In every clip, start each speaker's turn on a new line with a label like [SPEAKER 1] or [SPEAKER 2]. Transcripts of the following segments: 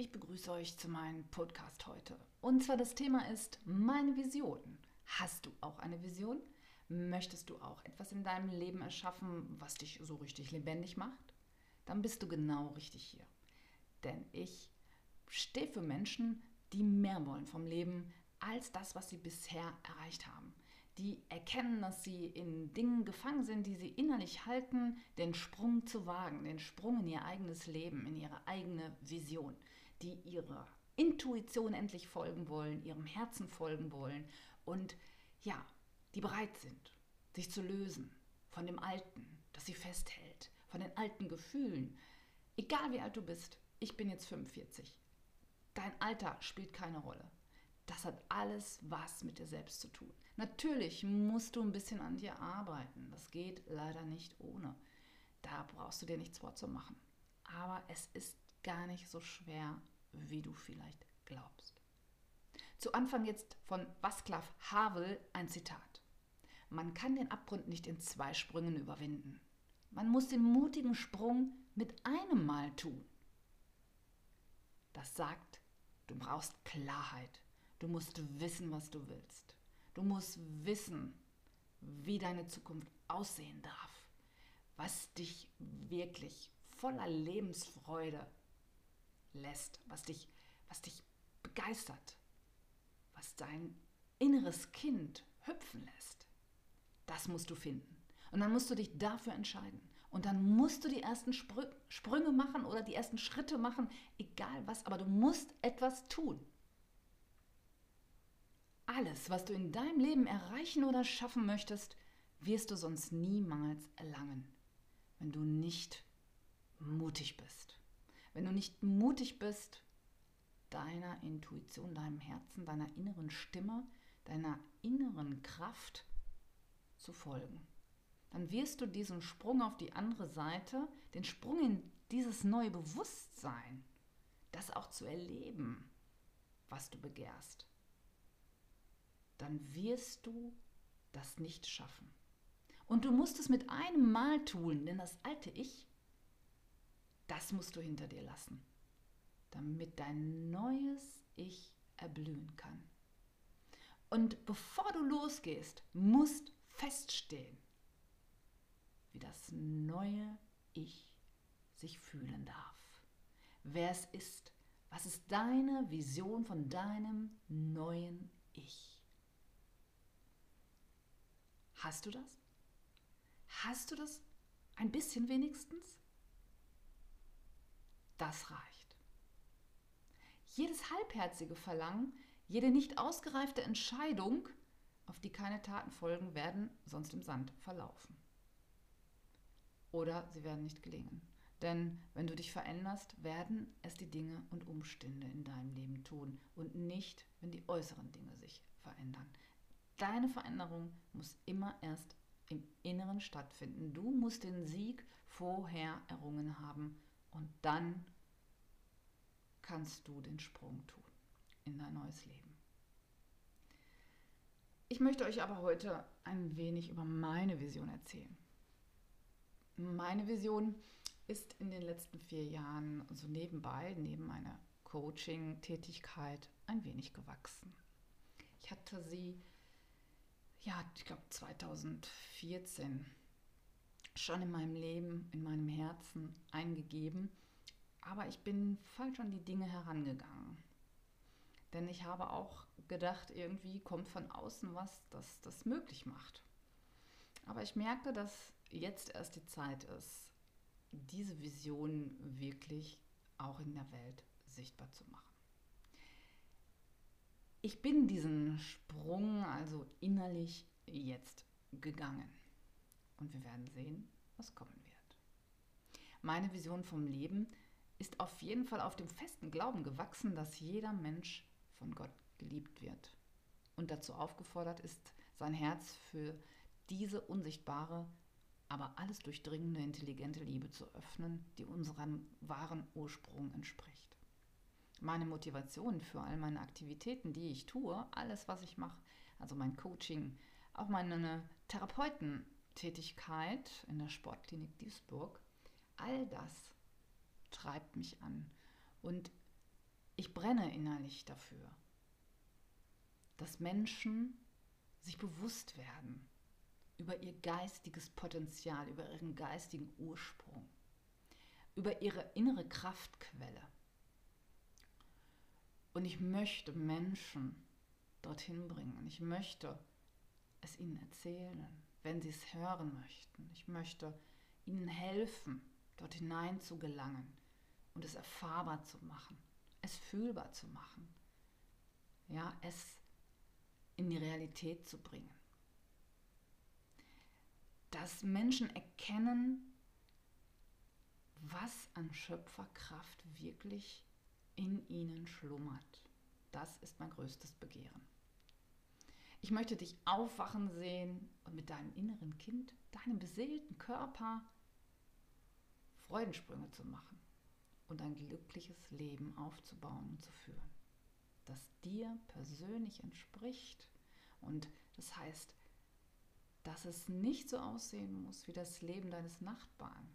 [SPEAKER 1] Ich begrüße euch zu meinem Podcast heute. Und zwar das Thema ist meine Vision. Hast du auch eine Vision? Möchtest du auch etwas in deinem Leben erschaffen, was dich so richtig lebendig macht? Dann bist du genau richtig hier. Denn ich stehe für Menschen, die mehr wollen vom Leben als das, was sie bisher erreicht haben. Die erkennen, dass sie in Dingen gefangen sind, die sie innerlich halten, den Sprung zu wagen, den Sprung in ihr eigenes Leben, in ihre eigene Vision die ihrer Intuition endlich folgen wollen, ihrem Herzen folgen wollen und ja, die bereit sind, sich zu lösen von dem Alten, das sie festhält, von den alten Gefühlen. Egal wie alt du bist, ich bin jetzt 45. Dein Alter spielt keine Rolle. Das hat alles was mit dir selbst zu tun. Natürlich musst du ein bisschen an dir arbeiten. Das geht leider nicht ohne. Da brauchst du dir nichts vorzumachen. Aber es ist gar nicht so schwer, wie du vielleicht glaubst. Zu Anfang jetzt von Václav Havel ein Zitat. Man kann den Abgrund nicht in zwei Sprüngen überwinden. Man muss den mutigen Sprung mit einem Mal tun. Das sagt, du brauchst Klarheit. Du musst wissen, was du willst. Du musst wissen, wie deine Zukunft aussehen darf, was dich wirklich voller Lebensfreude lässt, was dich, was dich begeistert, was dein inneres Kind hüpfen lässt. Das musst du finden. Und dann musst du dich dafür entscheiden. Und dann musst du die ersten Sprü Sprünge machen oder die ersten Schritte machen, egal was, aber du musst etwas tun. Alles, was du in deinem Leben erreichen oder schaffen möchtest, wirst du sonst niemals erlangen, wenn du nicht mutig bist wenn du nicht mutig bist, deiner Intuition, deinem Herzen, deiner inneren Stimme, deiner inneren Kraft zu folgen. Dann wirst du diesen Sprung auf die andere Seite, den Sprung in dieses neue Bewusstsein, das auch zu erleben, was du begehrst, dann wirst du das nicht schaffen. Und du musst es mit einem Mal tun, denn das alte Ich das musst du hinter dir lassen, damit dein neues Ich erblühen kann. Und bevor du losgehst, musst feststehen, wie das neue Ich sich fühlen darf. Wer es ist, was ist deine Vision von deinem neuen Ich? Hast du das? Hast du das ein bisschen wenigstens? Das reicht. Jedes halbherzige Verlangen, jede nicht ausgereifte Entscheidung, auf die keine Taten folgen, werden sonst im Sand verlaufen. Oder sie werden nicht gelingen. Denn wenn du dich veränderst, werden es die Dinge und Umstände in deinem Leben tun und nicht, wenn die äußeren Dinge sich verändern. Deine Veränderung muss immer erst im Inneren stattfinden. Du musst den Sieg vorher errungen haben und dann kannst du den Sprung tun in dein neues Leben. Ich möchte euch aber heute ein wenig über meine Vision erzählen. Meine Vision ist in den letzten vier Jahren so nebenbei, neben meiner Coaching-Tätigkeit, ein wenig gewachsen. Ich hatte sie, ja, ich glaube 2014 schon in meinem Leben, in meinem Herzen eingegeben aber ich bin falsch an die Dinge herangegangen. Denn ich habe auch gedacht, irgendwie kommt von außen was, das das möglich macht. Aber ich merke, dass jetzt erst die Zeit ist, diese Vision wirklich auch in der Welt sichtbar zu machen. Ich bin diesen Sprung also innerlich jetzt gegangen. Und wir werden sehen, was kommen wird. Meine Vision vom Leben ist auf jeden Fall auf dem festen Glauben gewachsen, dass jeder Mensch von Gott geliebt wird und dazu aufgefordert ist, sein Herz für diese unsichtbare, aber alles durchdringende, intelligente Liebe zu öffnen, die unserem wahren Ursprung entspricht. Meine Motivation für all meine Aktivitäten, die ich tue, alles, was ich mache, also mein Coaching, auch meine Therapeutentätigkeit in der Sportklinik Duisburg, all das treibt mich an. Und Ich brenne innerlich dafür, dass Menschen sich bewusst werden über ihr geistiges Potenzial, über ihren geistigen Ursprung, über ihre innere Kraftquelle. Und ich möchte Menschen dorthin bringen. Ich möchte es ihnen erzählen, wenn sie es hören möchten. Ich möchte ihnen helfen, dort hinein zu gelangen und es erfahrbar zu machen, es fühlbar zu machen. Ja, es in die Realität zu bringen. Dass Menschen erkennen, was an Schöpferkraft wirklich in ihnen schlummert. Das ist mein größtes Begehren. Ich möchte dich aufwachen sehen und mit deinem inneren Kind, deinem beseelten Körper Freudensprünge zu machen und ein glückliches Leben aufzubauen und zu führen, das dir persönlich entspricht und das heißt, dass es nicht so aussehen muss wie das Leben deines Nachbarn,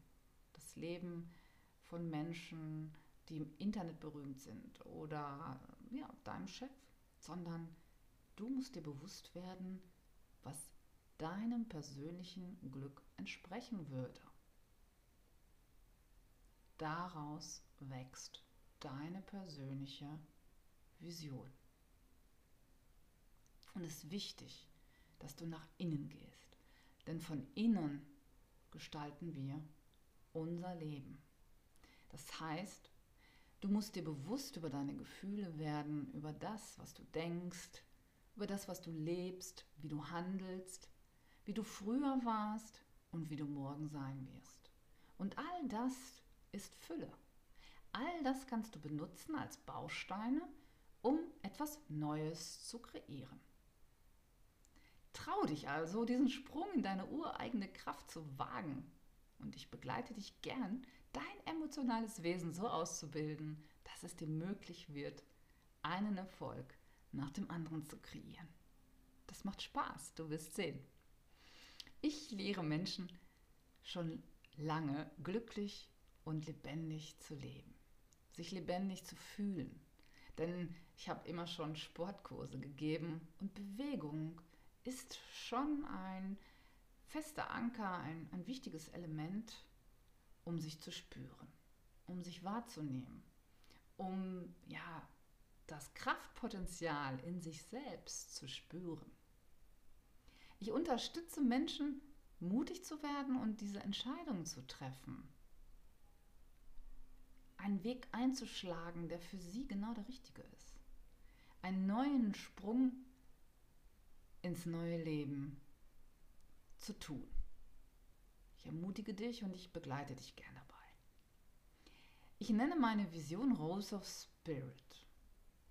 [SPEAKER 1] das Leben von Menschen, die im Internet berühmt sind oder ja, deinem Chef, sondern du musst dir bewusst werden, was deinem persönlichen Glück entsprechen würde. Daraus wächst deine persönliche Vision. Und es ist wichtig, dass du nach innen gehst. Denn von innen gestalten wir unser Leben. Das heißt, du musst dir bewusst über deine Gefühle werden, über das, was du denkst, über das, was du lebst, wie du handelst, wie du früher warst und wie du morgen sein wirst. Und all das ist Fülle. All das kannst du benutzen als Bausteine, um etwas Neues zu kreieren. Trau dich also, diesen Sprung in deine ureigene Kraft zu wagen. Und ich begleite dich gern, dein emotionales Wesen so auszubilden, dass es dir möglich wird, einen Erfolg nach dem anderen zu kreieren. Das macht Spaß, du wirst sehen. Ich lehre Menschen schon lange glücklich und lebendig zu leben, sich lebendig zu fühlen. Denn ich habe immer schon Sportkurse gegeben und Bewegung ist schon ein fester Anker, ein, ein wichtiges Element, um sich zu spüren, um sich wahrzunehmen, um ja das Kraftpotenzial in sich selbst zu spüren. Ich unterstütze Menschen, mutig zu werden und diese Entscheidung zu treffen. Einen Weg einzuschlagen, der für sie genau der richtige ist. Einen neuen Sprung ins neue Leben zu tun. Ich ermutige dich und ich begleite dich gern dabei. Ich nenne meine Vision Rose of Spirit.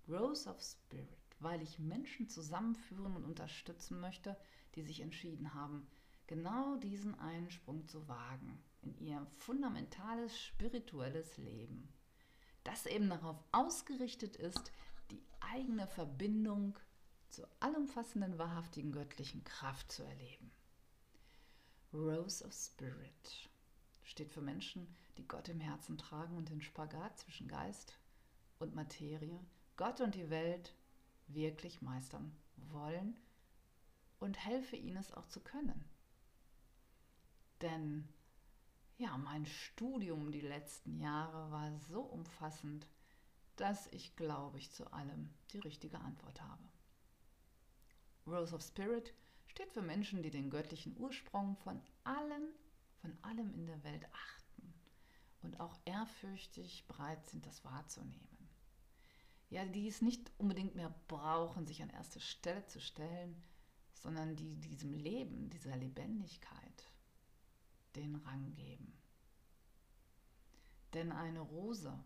[SPEAKER 1] Rose of Spirit, weil ich Menschen zusammenführen und unterstützen möchte, die sich entschieden haben, genau diesen einen Sprung zu wagen in ihr fundamentales spirituelles Leben, das eben darauf ausgerichtet ist, die eigene Verbindung zur allumfassenden, wahrhaftigen göttlichen Kraft zu erleben. Rose of Spirit steht für Menschen, die Gott im Herzen tragen und den Spagat zwischen Geist und Materie, Gott und die Welt wirklich meistern wollen und helfe ihnen es auch zu können. Denn ja, mein Studium die letzten Jahre war so umfassend, dass ich glaube ich zu allem die richtige Antwort habe. Rose of Spirit steht für Menschen, die den göttlichen Ursprung von allen, von allem in der Welt achten und auch ehrfürchtig bereit sind, das wahrzunehmen. Ja, die es nicht unbedingt mehr brauchen, sich an erste Stelle zu stellen, sondern die diesem Leben, dieser Lebendigkeit den Rang geben. Denn eine Rose,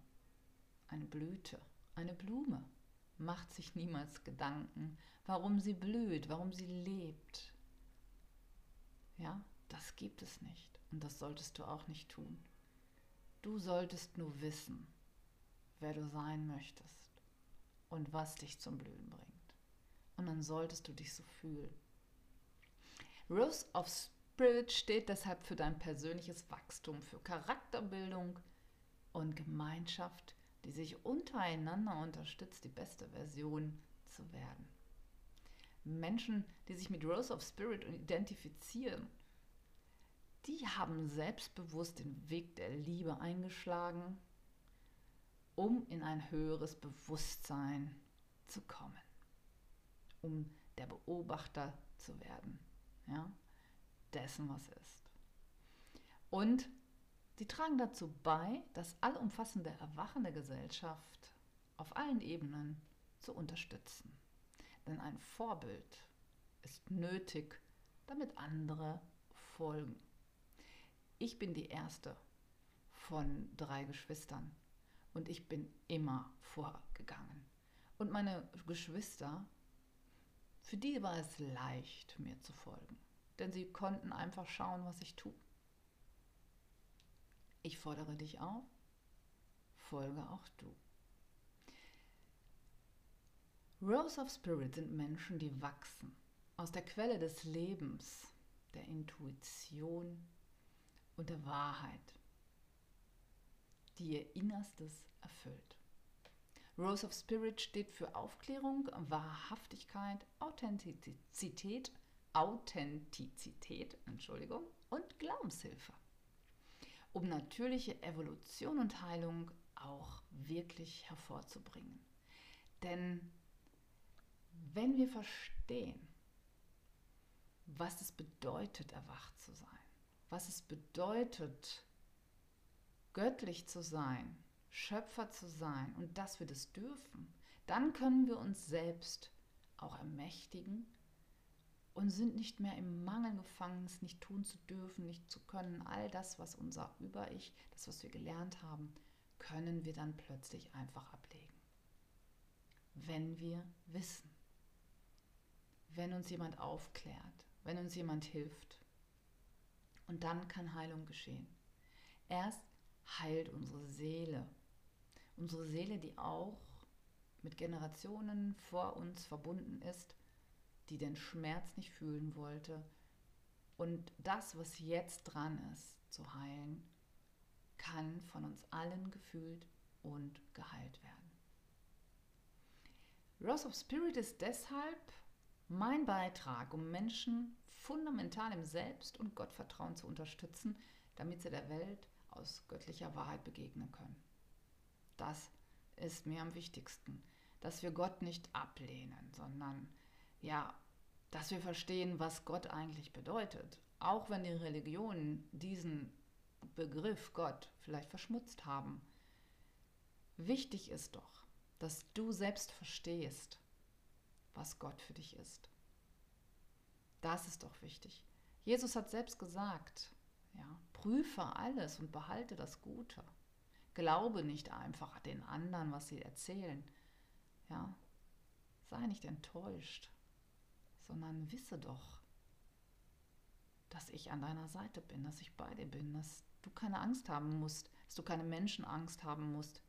[SPEAKER 1] eine Blüte, eine Blume macht sich niemals Gedanken, warum sie blüht, warum sie lebt. Ja, das gibt es nicht und das solltest du auch nicht tun. Du solltest nur wissen, wer du sein möchtest und was dich zum Blühen bringt. Und dann solltest du dich so fühlen. Rose of Spirit steht deshalb für dein persönliches Wachstum, für Charakterbildung und Gemeinschaft die sich untereinander unterstützt, die beste Version zu werden. Menschen, die sich mit Rose of Spirit identifizieren, die haben selbstbewusst den Weg der Liebe eingeschlagen, um in ein höheres Bewusstsein zu kommen, um der Beobachter zu werden, ja, dessen, was ist. Und die tragen dazu bei, das allumfassende Erwachen der Gesellschaft auf allen Ebenen zu unterstützen. Denn ein Vorbild ist nötig, damit andere folgen. Ich bin die erste von drei Geschwistern und ich bin immer vorgegangen. Und meine Geschwister, für die war es leicht, mir zu folgen, denn sie konnten einfach schauen, was ich tue. Ich fordere dich auf, folge auch du. Rose of Spirit sind Menschen, die wachsen aus der Quelle des Lebens, der Intuition und der Wahrheit, die ihr Innerstes erfüllt. Rose of Spirit steht für Aufklärung, Wahrhaftigkeit, Authentizität, Authentizität, Entschuldigung, und Glaubenshilfe, um natürliche Evolution und Heilung auch wirklich hervorzubringen. Denn wenn wir verstehen, was es bedeutet, erwacht zu sein, was es bedeutet, göttlich zu sein, Schöpfer zu sein und dass wir das dürfen, dann können wir uns selbst auch ermächtigen und sind nicht mehr im Mangel gefangen, es nicht tun zu dürfen, nicht zu können. All das, was unser Über-Ich, das, was wir gelernt haben, können wir dann plötzlich einfach ablegen. Wenn wir wissen wenn uns jemand aufklärt, wenn uns jemand hilft. Und dann kann Heilung geschehen. Erst heilt unsere Seele. Unsere Seele, die auch mit Generationen vor uns verbunden ist, die den Schmerz nicht fühlen wollte. Und das, was jetzt dran ist, zu heilen, kann von uns allen gefühlt und geheilt werden. Rose of Spirit ist deshalb mein Beitrag, um Menschen fundamental im Selbst- und Gottvertrauen zu unterstützen, damit sie der Welt aus göttlicher Wahrheit begegnen können. Das ist mir am wichtigsten, dass wir Gott nicht ablehnen, sondern ja, dass wir verstehen, was Gott eigentlich bedeutet, auch wenn die Religionen diesen Begriff Gott vielleicht verschmutzt haben. Wichtig ist doch, dass du selbst verstehst, was Gott für dich ist. Das ist doch wichtig. Jesus hat selbst gesagt, ja, prüfe alles und behalte das Gute. Glaube nicht einfach den anderen, was sie erzählen. Ja, sei nicht enttäuscht, sondern wisse doch, dass ich an deiner Seite bin, dass ich bei dir bin, dass du keine Angst haben musst, dass du keine Menschenangst haben musst.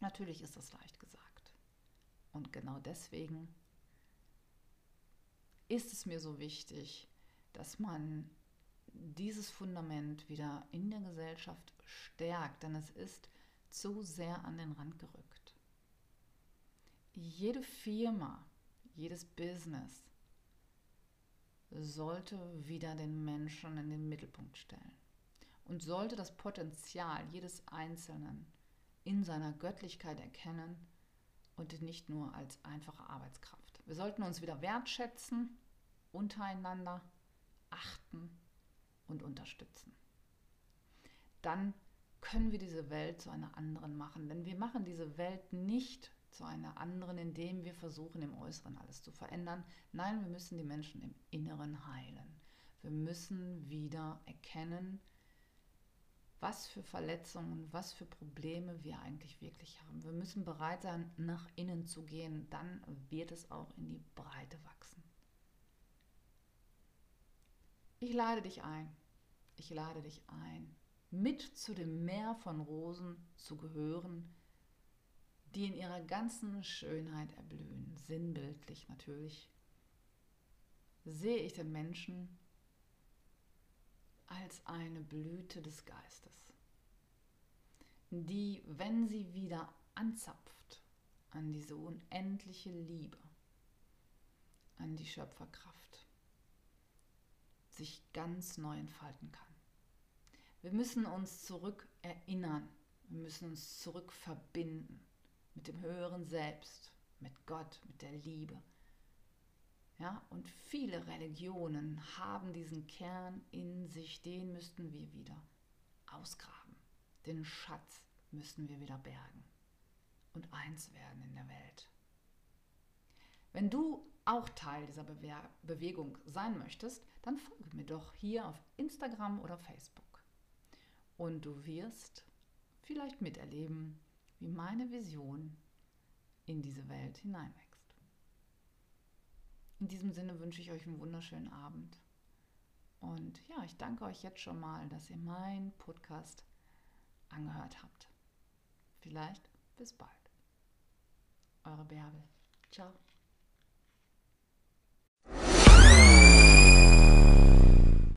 [SPEAKER 1] Natürlich ist das leicht gesagt. Und genau deswegen ist es mir so wichtig, dass man dieses Fundament wieder in der Gesellschaft stärkt, denn es ist zu sehr an den Rand gerückt. Jede Firma, jedes Business sollte wieder den Menschen in den Mittelpunkt stellen und sollte das Potenzial jedes Einzelnen in seiner Göttlichkeit erkennen und nicht nur als einfache Arbeitskraft. Wir sollten uns wieder wertschätzen, untereinander achten und unterstützen. Dann können wir diese Welt zu einer anderen machen, denn wir machen diese Welt nicht zu einer anderen, indem wir versuchen, im Äußeren alles zu verändern. Nein, wir müssen die Menschen im Inneren heilen. Wir müssen wieder erkennen, was für Verletzungen, was für Probleme wir eigentlich wirklich haben. Wir müssen bereit sein, nach innen zu gehen. Dann wird es auch in die Breite wachsen. Ich lade dich ein. Ich lade dich ein, mit zu dem Meer von Rosen zu gehören, die in ihrer ganzen Schönheit erblühen, sinnbildlich natürlich. Sehe ich den Menschen als eine Blüte des Geistes. die, wenn sie wieder anzapft an diese unendliche Liebe, an die Schöpferkraft, sich ganz neu entfalten kann. Wir müssen uns zurück erinnern, wir müssen uns zurück verbinden mit dem höheren Selbst, mit Gott, mit der Liebe. Ja, und viele Religionen haben diesen Kern in sich, den müssten wir wieder ausgraben. Den Schatz müssten wir wieder bergen und eins werden in der Welt. Wenn du auch Teil dieser Bewe Bewegung sein möchtest, dann folge mir doch hier auf Instagram oder Facebook. Und du wirst vielleicht miterleben, wie meine Vision in diese Welt hineinwächst. In diesem Sinne wünsche ich euch einen wunderschönen Abend. Und ja, ich danke euch jetzt schon mal, dass ihr meinen Podcast angehört habt. Vielleicht bis bald. Eure Bärbel. Ciao.